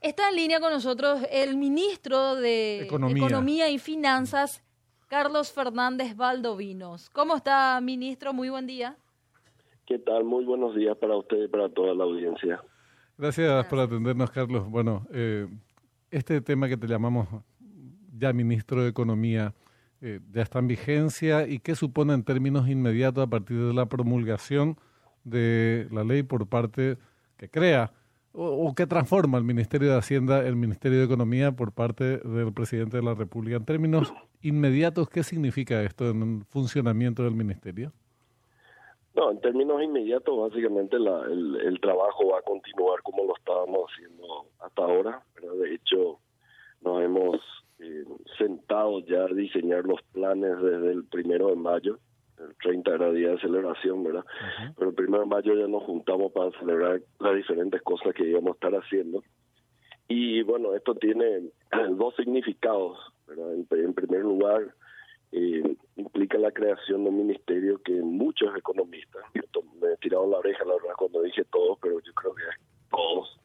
Está en línea con nosotros el ministro de Economía, y Finanzas, Carlos Fernández Valdovinos. ¿Cómo está, ministro? Muy buen día. ¿Qué tal? Muy buenos días para usted y para toda la audiencia. Gracias, por atendernos, Carlos. Bueno, eh, este tema que te llamamos ya ministro de Economía eh, ya está en vigencia y qué supone en términos inmediatos a partir de la promulgación de la ley por parte que crea o, qué transforma el Ministerio de Hacienda, el Ministerio de Economía por parte del presidente de la República. En términos inmediatos, ¿qué significa esto en el funcionamiento del Ministerio? No, en términos inmediatos, básicamente el, trabajo va a continuar como lo estábamos haciendo hasta ahora. De hecho, nos hemos eh, sentado ya a diseñar los planes desde el primero de mayo 30 era día de celebración, ¿verdad? Pero el primero de mayo ya nos juntamos para celebrar las diferentes cosas que íbamos a estar haciendo. Y bueno, esto tiene dos significados, ¿verdad? En, primer lugar, eh, implica la creación de un ministerio que muchos economistas, me he tirado la oreja la verdad cuando dije todos, pero yo creo que todos,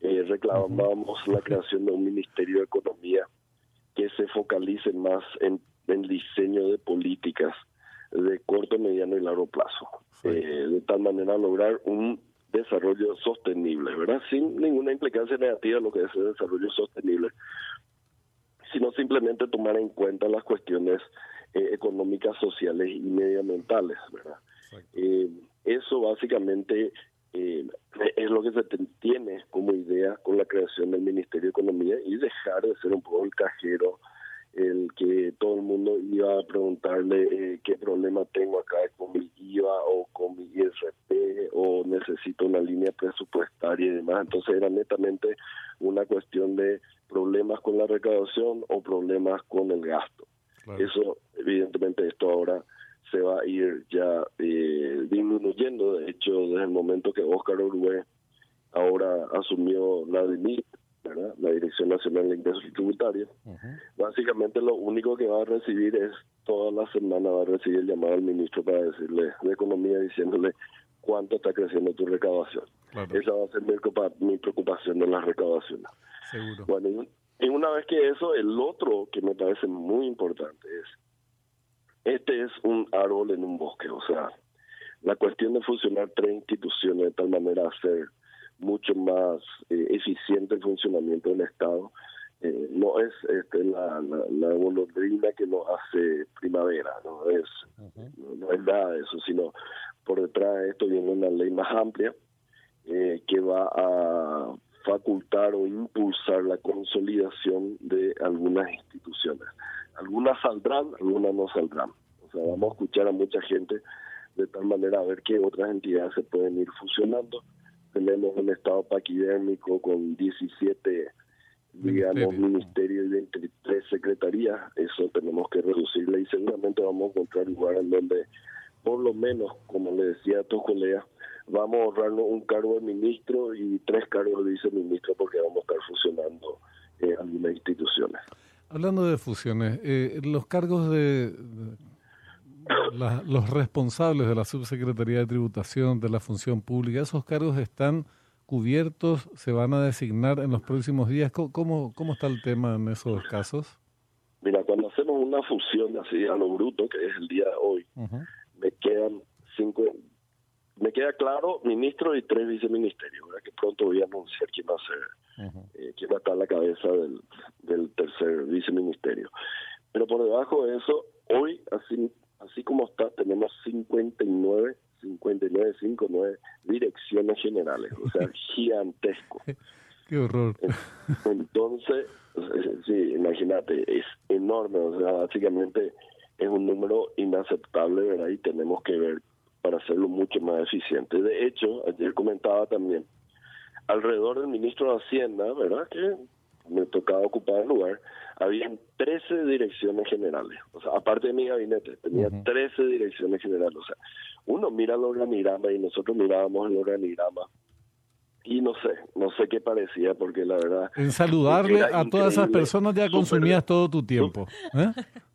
eh, reclamábamos la creación de un ministerio de economía que se focalice más en, en diseño de políticas de corto, mediano y largo plazo, eh, de tal manera lograr un desarrollo sostenible, ¿verdad? Sin ninguna implicancia negativa lo que es el desarrollo sostenible, sino simplemente tomar en cuenta las cuestiones eh, económicas, sociales y medioambientales, ¿verdad? Eh, eso básicamente es lo que se tiene como idea con la creación del Ministerio de Economía y dejar de ser un poco el cajero el que todo el mundo iba a preguntarle eh, qué problema tengo acá con mi IVA o con mi ISP o necesito una línea presupuestaria y demás. Entonces era netamente una cuestión de problemas con la recaudación o problemas con el gasto. Eso, evidentemente, esto ahora se va a ir ya eh, disminuyendo. De hecho, desde el momento que Oscar Uruguay ahora asumió la DINIT, la Dirección Nacional de Ingresos Tributarios. Básicamente lo único que va a recibir es toda la semana va a recibir el llamado al ministro para decirle de Economía diciéndole cuánto está creciendo tu recaudación. Esa va a ser mi, preocupación de las recaudaciones. Seguro. Bueno, y una vez que eso, el otro que me parece muy importante es, este es un árbol en un bosque, o sea, la cuestión de funcionar tres instituciones de tal manera hacer mucho más eh, eficiente el funcionamiento del Estado. Eh, no es este, la, la, que nos hace primavera, no es, no, es nada de eso, sino por detrás de esto viene una ley más amplia eh, que va a facultar o impulsar la consolidación de algunas instituciones. Algunas saldrán, algunas no saldrán. O sea, vamos a escuchar a mucha gente de tal manera a ver qué otras entidades se pueden ir fusionando tenemos un estado paquidérmico con 17 digamos ministerios y 23 secretarías. Eso tenemos que reducirle y seguramente vamos a encontrar lugar en donde por lo menos como le decía a tus colegas vamos a ahorrarnos un cargo de ministro y tres cargos de viceministro porque vamos a estar fusionando eh, algunas instituciones. Hablando de fusiones eh, los cargos de los responsables de la Subsecretaría de Tributación, de la Función Pública, ¿esos cargos están cubiertos? ¿Se van a designar en los próximos días? ¿Cómo, cómo está el tema en esos casos? Mira, cuando hacemos una fusión así a lo bruto, que es el día de hoy, me quedan cinco, me queda claro ministro y tres viceministerios, ¿verdad? que pronto voy a anunciar quién va a ser, eh, quién va a estar a la cabeza del, del tercer viceministerio. Pero por debajo de eso, hoy así así como está, tenemos 59, 59, 59 direcciones generales, o sea, gigantesco. Qué horror. Entonces, sí, imagínate, es enorme, o sea, básicamente es un número inaceptable, ¿verdad? Y tenemos que ver para hacerlo mucho más eficiente. De hecho, ayer comentaba también, alrededor del ministro de Hacienda, ¿verdad? Que me tocaba ocupar el lugar, habían 13 direcciones generales. O sea, aparte de mi gabinete, tenía 13 direcciones generales. O sea, uno mira el organigrama y nosotros mirábamos el organigrama y no sé, no sé qué parecía porque la verdad... En saludarle a todas esas personas ya consumías todo tu tiempo. ¿eh?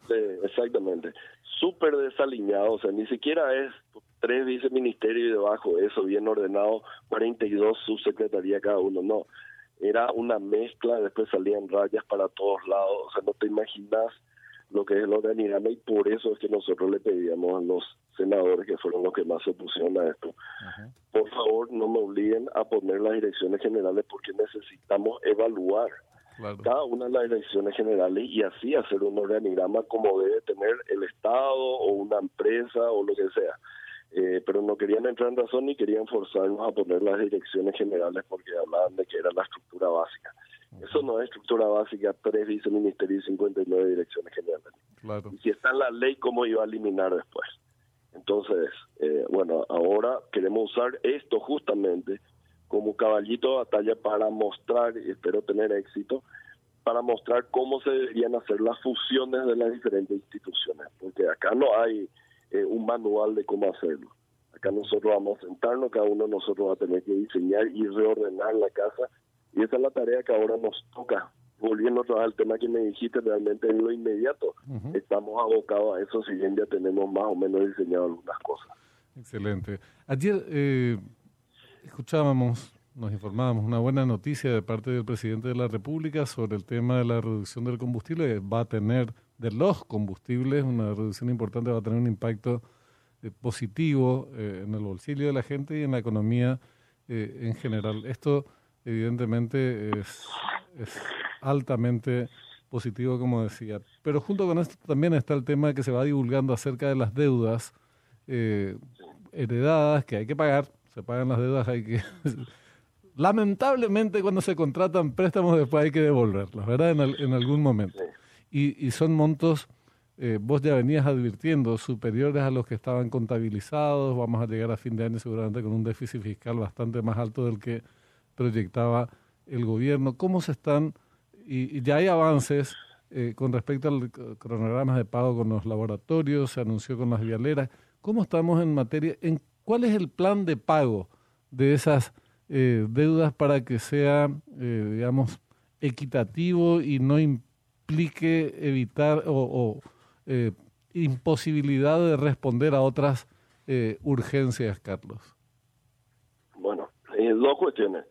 Sí, exactamente. Súper desaliñado, o sea, ni siquiera es tres viceministerios y debajo eso, bien ordenado, 42 subsecretaría cada uno, no era una mezcla, después salían rayas para todos lados, o sea, no te imaginas lo que es el organigrama y por eso es que nosotros le pedíamos a los senadores que fueron los que más se opusieron a esto. Por favor, no me obliguen a poner las direcciones generales porque necesitamos evaluar cada una de las direcciones generales y así hacer un organigrama como debe tener el Estado o una empresa o lo que sea. Eh, pero no querían entrar en razón ni querían forzarnos a poner las direcciones generales porque hablaban de que era la estructura básica. Eso no es estructura básica, tres viceministerios y 59 direcciones generales. Y si está en la ley, ¿cómo iba a eliminar después? Entonces, eh, bueno, ahora queremos usar esto justamente como caballito de batalla para mostrar, y espero tener éxito, para mostrar cómo se deberían hacer las fusiones de las diferentes instituciones, porque acá no hay eh, un manual de cómo hacerlo. Acá nosotros vamos a sentarnos, cada uno de nosotros va a tener que diseñar y reordenar la casa, y esa es la tarea que ahora nos toca. Volviendo al tema que me dijiste, realmente en lo inmediato estamos abocados a eso, si bien ya tenemos más o menos diseñado algunas cosas. Excelente. Ayer eh, escuchábamos, nos informábamos, una buena noticia de parte del presidente de la República sobre el tema de la reducción del combustible. Va a tener, de los combustibles, una reducción importante, va a tener un impacto eh, positivo eh, en el bolsillo de la gente y en la economía eh, en general. Esto, evidentemente, es, altamente positivo, como decía. Pero junto con esto también está el tema que se va divulgando acerca de las deudas heredadas que hay que pagar se pagan las deudas, hay que... Lamentablemente cuando se contratan préstamos después hay que devolverlos, ¿verdad? En, algún momento. Y, y son montos, eh, vos ya venías advirtiendo, superiores a los que estaban contabilizados, vamos a llegar a fin de año seguramente con un déficit fiscal bastante más alto del que proyectaba el gobierno. ¿Cómo se están, y, ya hay avances eh, con respecto al cronograma de pago con los laboratorios, se anunció con las vialeras, ¿cómo estamos en materia, en ¿Cuál es el plan de pago de esas eh, deudas para que sea, eh, digamos, equitativo y no implique evitar o, eh, imposibilidad de responder a otras urgencias, Carlos? Bueno, dos cuestiones.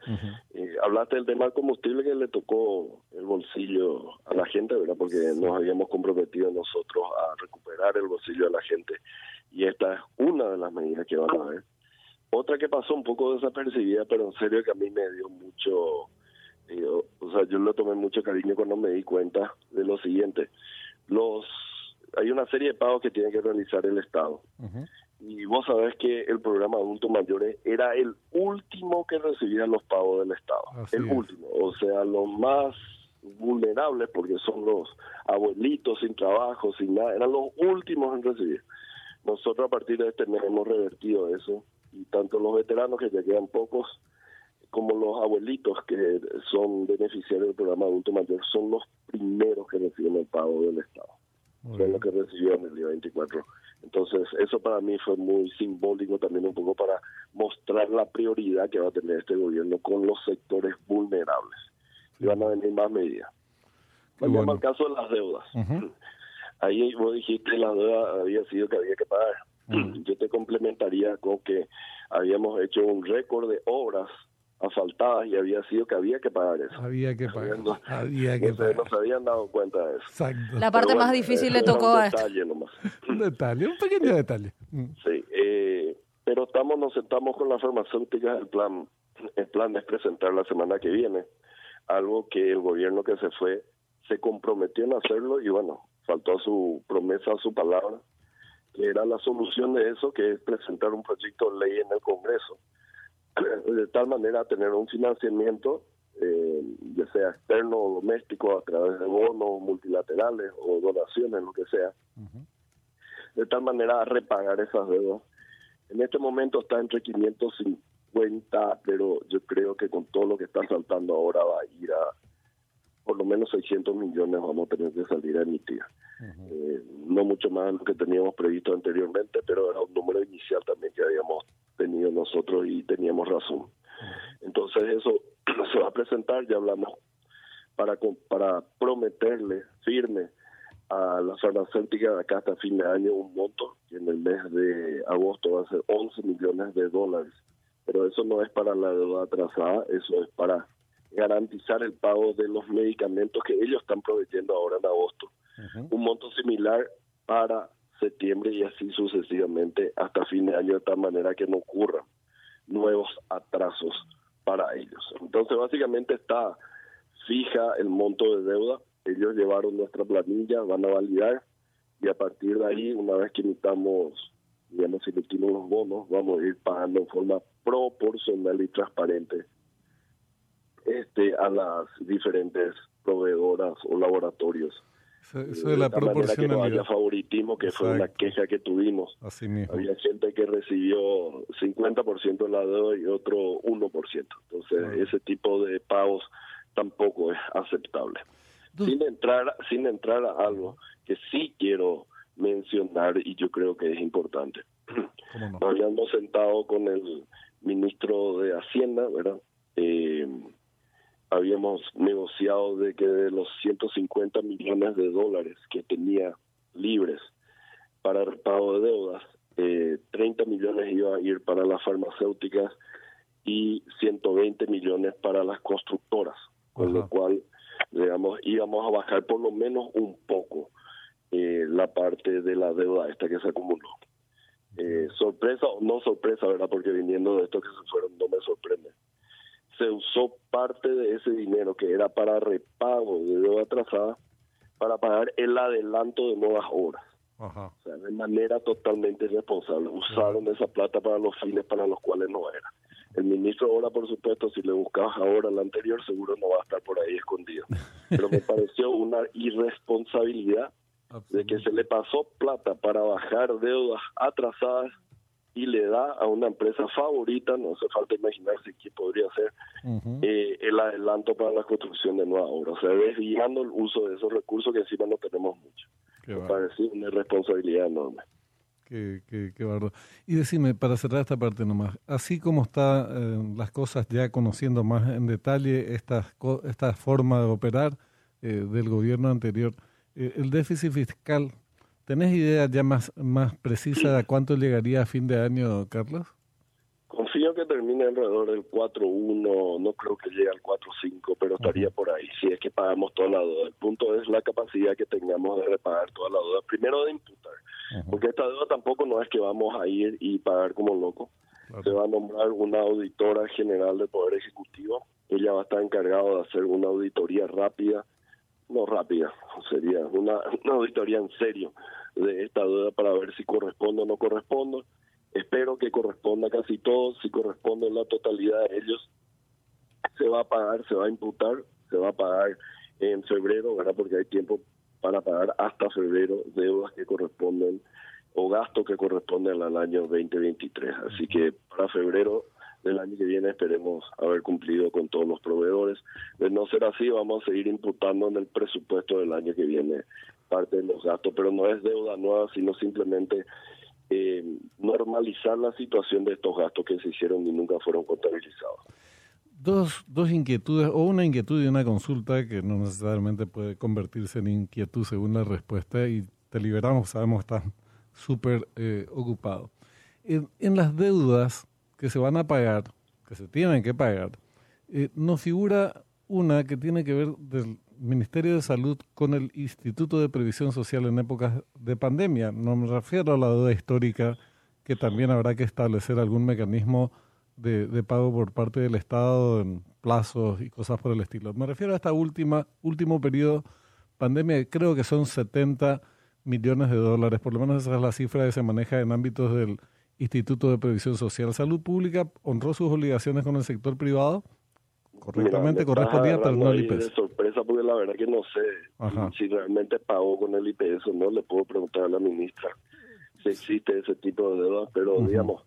hablaste del tema del combustible que le tocó el bolsillo a la gente, ¿verdad? Porque nos habíamos comprometido nosotros a recuperar el bolsillo de la gente y esta es una de las medidas que van a ver. Otra que pasó un poco desapercibida, pero en serio que a mí me dio mucho, eh, o sea, yo le tomé mucho cariño cuando me di cuenta de lo siguiente. Los hay una serie de pagos que tiene que realizar el Estado. Y vos sabés que el programa adultos mayores era el último que recibía los pagos del Estado. el último. O sea, los más vulnerables, porque son los abuelitos sin trabajo, sin nada, eran los últimos en recibir. Nosotros a partir de este mes hemos revertido eso y tanto los veteranos, que ya quedan pocos, como los abuelitos que son beneficiarios del programa adulto mayor, son los primeros que reciben el pago del Estado. son los que recibieron el día 24. Entonces, eso para mí fue muy simbólico también un poco para mostrar la prioridad que va a tener este gobierno con los sectores vulnerables. Y van a venir más medidas. Vamos al caso de las deudas ahí vos dijiste la deuda había sido que había que pagar. Yo te complementaría con que habíamos hecho un récord de obras asfaltadas y había sido que había que pagar eso. Había que pagar. había que pagar. No se habían dado cuenta de eso. Exacto. La parte más difícil le tocó a un detalle nomás. un detalle, un pequeño detalle. Mm. Sí, eh, pero estamos nos sentamos con la farmacéutica, el plan el plan es presentar la semana que viene algo que el gobierno que se fue se comprometió en hacerlo y bueno, faltó a su promesa, a su palabra, que era la solución de eso, que es presentar un proyecto de ley en el Congreso, de tal manera tener un financiamiento, eh, ya sea externo o doméstico, a través de bonos multilaterales o donaciones, lo que sea, de tal manera a repagar esas deudas. En este momento está entre 550, pero yo creo que con todo lo que está saltando ahora va a ir a por lo menos 600 millones vamos a tener que salir a emitir. Eh, no mucho más de lo que teníamos previsto anteriormente, pero era un número inicial también que habíamos tenido nosotros y teníamos razón. Entonces eso se va a presentar, ya hablamos, para, para prometerle firme a la farmacéutica de acá hasta fin de año un monto que en el mes de agosto va a ser 11 millones de dólares. Pero eso no es para la deuda atrasada, eso es para garantizar el pago de los medicamentos que ellos están proveyendo ahora en agosto. Un monto similar para septiembre y así sucesivamente hasta fin de año, de tal manera que no ocurran nuevos atrasos para ellos. Entonces, básicamente está fija el monto de deuda. Ellos llevaron nuestra planilla, van a validar y a partir de ahí, una vez que emitamos, digamos, si emitimos los bonos, vamos a ir pagando en forma proporcional y transparente este a las diferentes proveedoras o laboratorios. Eso, de la proporcionalidad. que no haya favoritismo, que fue una queja que tuvimos. Así mismo. Había gente que recibió 50% de la deuda y otro 1%. Entonces, ese tipo de pagos tampoco es aceptable. Sin entrar, sin entrar a algo que sí quiero mencionar y yo creo que es importante. Nos habíamos sentado con el ministro de Hacienda, ¿verdad? Eh, habíamos negociado de que de los 150 millones de dólares que tenía libres para el pago de deudas, eh, 30 millones iba a ir para las farmacéuticas y 120 millones para las constructoras, con lo cual, digamos, íbamos a bajar por lo menos un poco eh, la parte de la deuda esta que se acumuló. Eh, sorpresa o no sorpresa, ¿verdad? Porque viniendo de estos que se fueron no me sorprende. Se usó parte de ese dinero que era para repago de deuda atrasada para pagar el adelanto de nuevas obras. O sea, de manera totalmente irresponsable. Usaron esa plata para los fines para los cuales no era. El ministro ahora, por supuesto, si le buscabas ahora la anterior, seguro no va a estar por ahí escondido. Pero me pareció una irresponsabilidad de que se le pasó plata para bajar deudas atrasadas y le da a una empresa favorita, no hace falta imaginarse qué podría ser, eh, el adelanto para la construcción de nuevas obras, o sea, desviando el uso de esos recursos que encima no tenemos mucho. Me parece una responsabilidad enorme. Qué, qué, qué barro. Y decime, para cerrar esta parte nomás, así como están eh, las cosas ya conociendo más en detalle esta, esta forma de operar eh, del gobierno anterior, el déficit fiscal, ¿tenés idea ya más, más precisa de cuánto llegaría a fin de año, Carlos? Confío que termine alrededor del 4.1, no creo que llegue al 4.5, pero estaría por ahí, si es que pagamos toda la deuda. El punto es la capacidad que tengamos de repagar toda la deuda, primero de imputar, porque esta deuda tampoco no es que vamos a ir y pagar como loco. Se va a nombrar una auditora general del Poder Ejecutivo, ella va a estar encargada de hacer una auditoría rápida no rápida, sería una, auditoría en serio de esta deuda para ver si corresponde o no corresponde. Espero que corresponda casi todo, si corresponde la totalidad de ellos, se va a pagar, se va a imputar, se va a pagar en febrero, ¿verdad? Porque hay tiempo para pagar hasta febrero deudas que corresponden o gastos que corresponden al año 2023. Así que para febrero del año que viene esperemos haber cumplido con todos los proveedores. De no ser así, vamos a seguir imputando en el presupuesto del año que viene parte de los gastos, pero no es deuda nueva, sino simplemente eh, normalizar la situación de estos gastos que se hicieron y nunca fueron contabilizados. Dos, dos inquietudes, o una inquietud y una consulta que no necesariamente puede convertirse en inquietud según la respuesta, y te liberamos, sabemos que estás súper eh, ocupado. en las deudas, que se van a pagar, que se tienen que pagar, eh, nos figura una que tiene que ver del Ministerio de Salud con el Instituto de Previsión Social en épocas de pandemia. No me refiero a la deuda histórica, que también habrá que establecer algún mecanismo de, de, pago por parte del Estado en plazos y cosas por el estilo. Me refiero a esta última, último periodo pandemia, creo que son 70 millones de dólares, por lo menos esa es la cifra que se maneja en ámbitos del Instituto de Previsión Social Salud Pública honró sus obligaciones con el sector privado correctamente correspondía pero no el IPS. De sorpresa porque la verdad que no sé si realmente pagó con el IPS o no, le puedo preguntar a la ministra si existe ese tipo de deuda, pero digamos,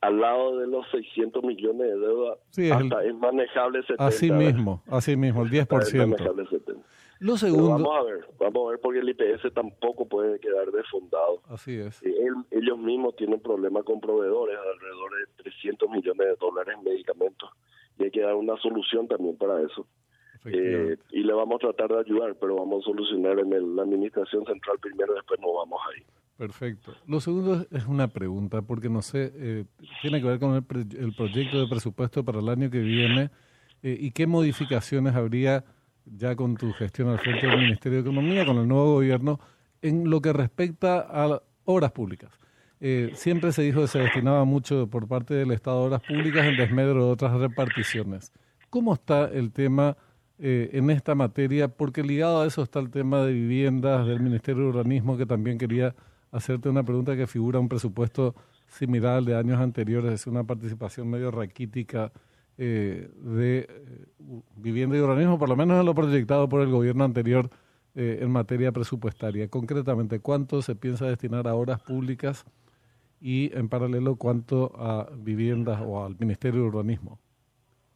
al lado de los 600 millones de deuda, hasta es, manejable 70. Así mismo, así mismo, el 10%. Es manejable 70. Lo segundo. vamos a ver, vamos a ver porque el IPS tampoco puede quedar desfondado. Así es. ellos mismos tienen problemas con proveedores, alrededor de 300 millones de dólares en medicamentos. Y hay que dar una solución también para eso. Eh, y le vamos a tratar de ayudar, pero vamos a solucionar en la administración central primero, después nos vamos ahí. Perfecto. Lo segundo es una pregunta, porque no sé, eh, tiene que ver con el, el proyecto de presupuesto para el año que viene y qué modificaciones habría ya con tu gestión al frente del Ministerio de Economía, con el nuevo gobierno, en lo que respecta a obras públicas. Eh, siempre se dijo que se destinaba mucho por parte del Estado a obras públicas en desmedro de otras reparticiones. ¿Cómo está el tema eh, en esta materia? Porque ligado a eso está el tema de viviendas del Ministerio de Urbanismo, que también quería hacerte una pregunta que figura un presupuesto similar al de años anteriores, es una participación medio raquítica eh, de vivienda y urbanismo, por lo menos en lo proyectado por el gobierno anterior en materia presupuestaria. Concretamente, ¿cuánto se piensa destinar a obras públicas y en paralelo cuánto a viviendas o al Ministerio de Urbanismo.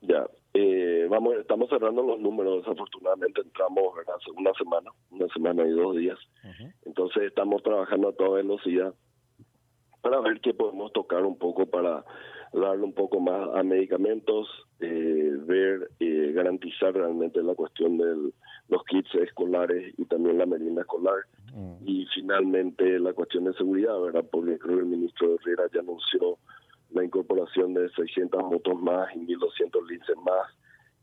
Ya, eh, vamos, estamos cerrando los números, desafortunadamente entramos hace una semana, una semana y dos días, entonces estamos trabajando a toda velocidad para ver qué podemos tocar un poco para darle un poco más a medicamentos, eh, ver, eh, garantizar realmente la cuestión de los kits escolares y también la merienda escolar. Mm. Y finalmente la cuestión de seguridad, ¿verdad? Porque creo que el ministro Herrera ya anunció la incorporación de 600 motos más y 1200 linces más.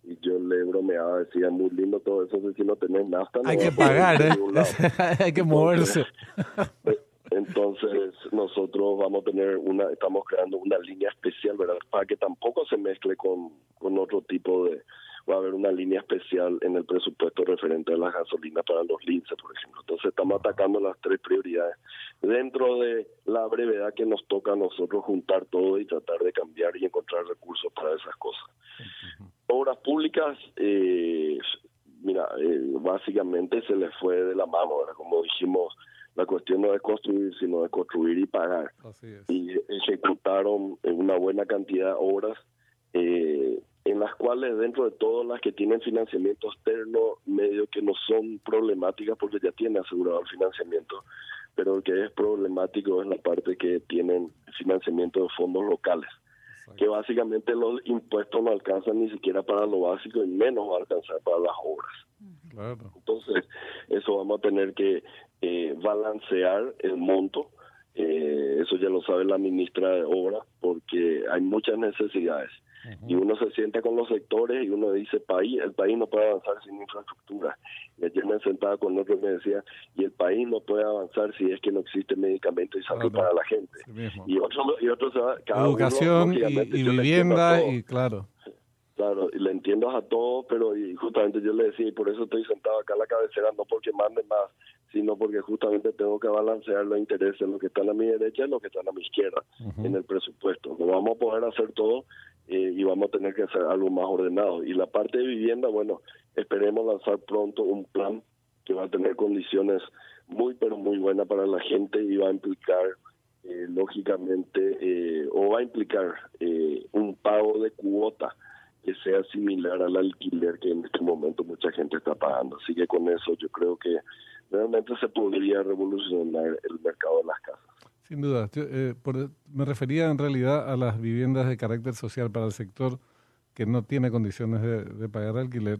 Y yo le bromeaba, decía, muy lindo todo eso, si no tenés nafta. Hay que pagar, ¿eh? Hay que moverse. Entonces nosotros vamos a tener una, estamos creando una línea especial, ¿verdad? Para que tampoco se mezcle con, con otro tipo de, va a haber una línea especial en el presupuesto referente a la gasolina para los linces, por ejemplo. Entonces estamos atacando las tres prioridades dentro de la brevedad que nos toca a nosotros juntar todo y tratar de cambiar y encontrar recursos para esas cosas. Obras públicas, eh, mira, eh, básicamente se les fue de la mano, ¿verdad? como dijimos la cuestión no es construir, sino de construir y pagar. Y ejecutaron una buena cantidad de obras, eh, en las cuales dentro de todas las que tienen financiamiento externo, medio que no son problemáticas porque ya tienen asegurado el financiamiento, pero lo que es problemático es la parte que tienen financiamiento de fondos locales que básicamente los impuestos no alcanzan ni siquiera para lo básico y menos va a alcanzar para las obras. Entonces, eso vamos a tener que eh, balancear el monto. Eh, eso ya lo sabe la ministra de Obras, porque hay muchas necesidades. Y uno se sienta con los sectores y uno dice, país, el país no puede avanzar sin infraestructura. Y ayer me sentaba con otro que me decía, y el país no puede avanzar si es que no existe medicamento y salud para la gente. y otro, y otro se va, Educación y, y vivienda y claro. Claro, y le entiendo a todos, pero y justamente yo le decía, y por eso estoy sentado acá a la cabecera, no porque mande más, sino porque justamente tengo que balancear los intereses, los que están a mi derecha y los que están a mi izquierda en el presupuesto. No vamos a poder hacer todo eh, y vamos a tener que hacer algo más ordenado. Y la parte de vivienda, bueno, esperemos lanzar pronto un plan que va a tener condiciones muy, pero muy buenas para la gente y va a implicar, eh, lógicamente, eh, o va a implicar un pago de cuota que sea similar al alquiler que en este momento mucha gente está pagando. Así que con eso yo creo que realmente se podría revolucionar el mercado de las casas. Sin duda. Eh, me refería en realidad a las viviendas de carácter social para el sector que no tiene condiciones de, pagar alquiler.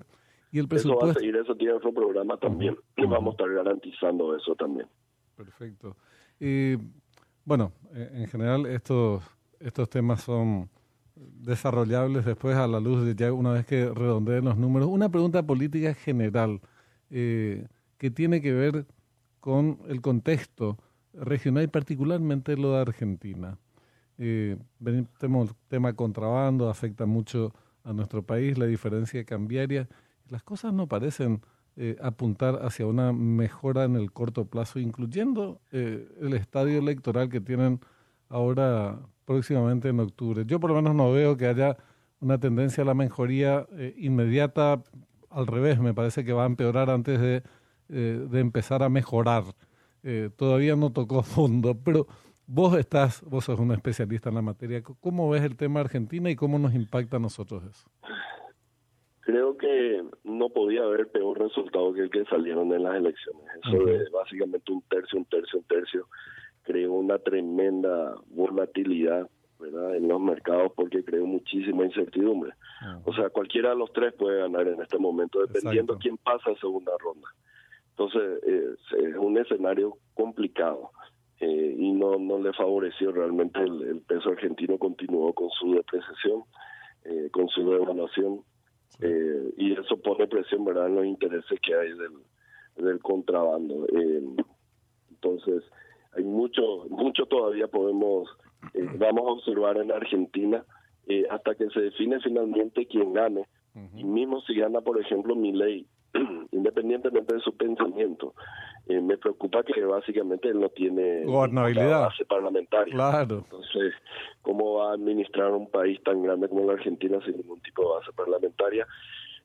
Y el presupuesto... Eso va a seguir, eso tiene otro programa también. Y vamos a estar garantizando eso también. Perfecto. Y bueno, eh, en general estos, estos temas son desarrollables después a la luz de ya una vez que redondeen los números. Una pregunta política general eh, que tiene que ver con el contexto regional y particularmente lo de Argentina. Eh, el tema contrabando afecta mucho a nuestro país, la diferencia cambiaria. Las cosas no parecen eh, apuntar hacia una mejora en el corto plazo, incluyendo eh, el estadio electoral que tienen ahora próximamente en octubre. Yo por lo menos no veo que haya una tendencia a la mejoría eh, inmediata, al revés, me parece que va a empeorar antes de, eh, de empezar a mejorar. Eh, todavía no tocó fondo, pero vos estás, vos sos un especialista en la materia, ¿cómo ves el tema Argentina y cómo nos impacta a nosotros eso? Creo que no podía haber peor resultado que el que salieron en las elecciones. Eso de básicamente un tercio, un tercio, un tercio creó una tremenda volatilidad ¿verdad? en los mercados porque creó muchísima incertidumbre. Ah. O sea, cualquiera de los tres puede ganar en este momento, dependiendo quién pasa a segunda ronda. Entonces, eh, es un escenario complicado eh, y no, no le favoreció realmente el, peso argentino, continuó con su depreciación, eh, con su devaluación Eh, y eso pone presión, ¿verdad?, en los intereses que hay del, del contrabando. Entonces, hay mucho, mucho todavía podemos, eh, vamos a observar en Argentina hasta que se define finalmente quién gane. Y mismo si gana, por ejemplo, mi ley, independientemente de su pensamiento, eh, me preocupa que básicamente él no tiene gobernabilidad base parlamentaria. Claro. Entonces, ¿cómo va a administrar un país tan grande como la Argentina sin ningún tipo de base parlamentaria?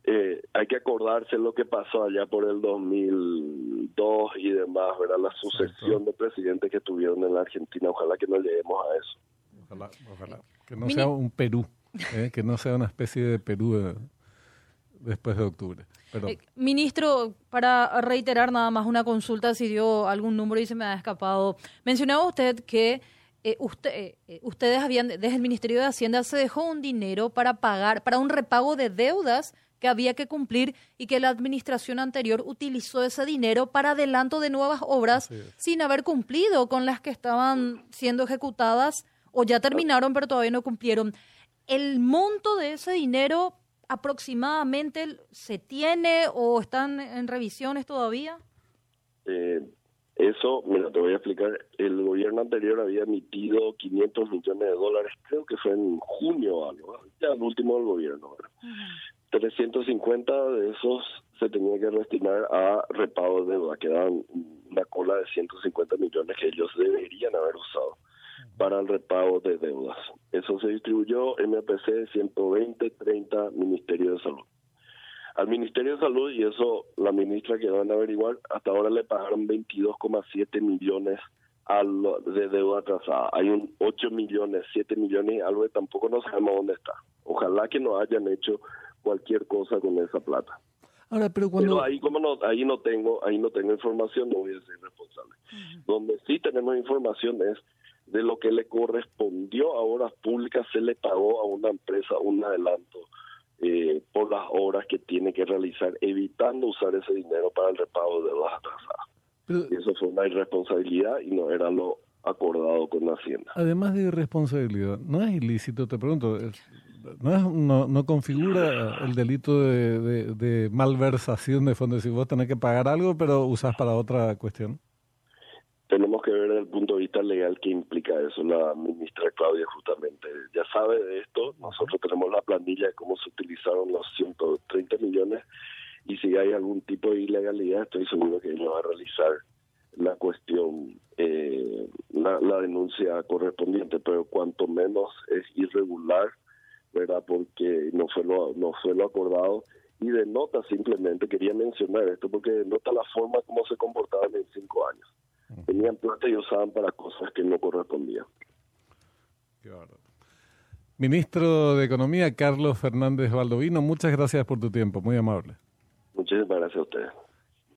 Eh, hay que acordarse lo que pasó allá por el 2002 y demás, ¿verdad? La sucesión de presidentes que tuvieron en la Argentina. Ojalá que no lleguemos a eso. Ojalá, ojalá. Que no sea un Perú, ¿eh? que no sea una especie de Perú después de octubre. Eh, ministro, para reiterar nada más una consulta, si dio algún número y se me ha escapado. Mencionaba usted que eh, usted, eh, ustedes habían, desde el Ministerio de Hacienda se dejó un dinero para pagar, para un repago de deudas que había que cumplir y que la administración anterior utilizó ese dinero para adelanto de nuevas obras sin haber cumplido con las que estaban siendo ejecutadas o ya terminaron pero todavía no cumplieron. El monto de ese dinero aproximadamente se tiene o están en revisiones todavía? Eh, eso, mira, te voy a explicar. El gobierno anterior había emitido 500 millones de dólares, creo que fue en junio o algo, ya el último del gobierno. 350 de esos se tenía que destinar a repago de deuda, quedaban una cola de 150 millones que ellos deberían haber usado para el repago de deudas. Eso se distribuyó MPC 120, 30, Ministerio de Salud. Al Ministerio de Salud, y eso la ministra que van averiguar, hasta ahora le pagaron 22,7 millones de deuda atrasada. Hay un 8 millones, 7 millones algo que tampoco no sabemos dónde está. Ojalá que no hayan hecho cualquier cosa con esa plata. Ahora, pero cuando... ahí como no, ahí no tengo, ahí no tengo información, no voy a ser responsable. Donde sí tenemos información es de lo que le correspondió a horas públicas se le pagó a una empresa un adelanto eh, por las horas que tiene que realizar, evitando usar ese dinero para el repago de deudas atrasadas. eso fue una irresponsabilidad y no era lo acordado con la Hacienda. Además de irresponsabilidad, ¿no es ilícito? Te pregunto, ¿no, no, configura el delito de, de, malversación de fondos? Si vos tenés que pagar algo, pero usás para otra cuestión tenemos que ver el punto de vista legal qué implica eso. La ministra Claudia justamente ya sabe de esto. Nosotros tenemos la planilla de cómo se utilizaron los 130 millones y si hay algún tipo de ilegalidad, estoy seguro que ella va a realizar la cuestión, eh, la, denuncia correspondiente, pero cuanto menos es irregular, ¿verdad? Porque no fue lo, no fue lo acordado y denota simplemente, quería mencionar esto, porque denota la forma como se comportaban en cinco años tenían plata y usaban para cosas que no correspondían. Ministro de Economía, Carlos Fernández Valdovino, muchas gracias por tu tiempo, muy amable. Muchísimas gracias a ustedes.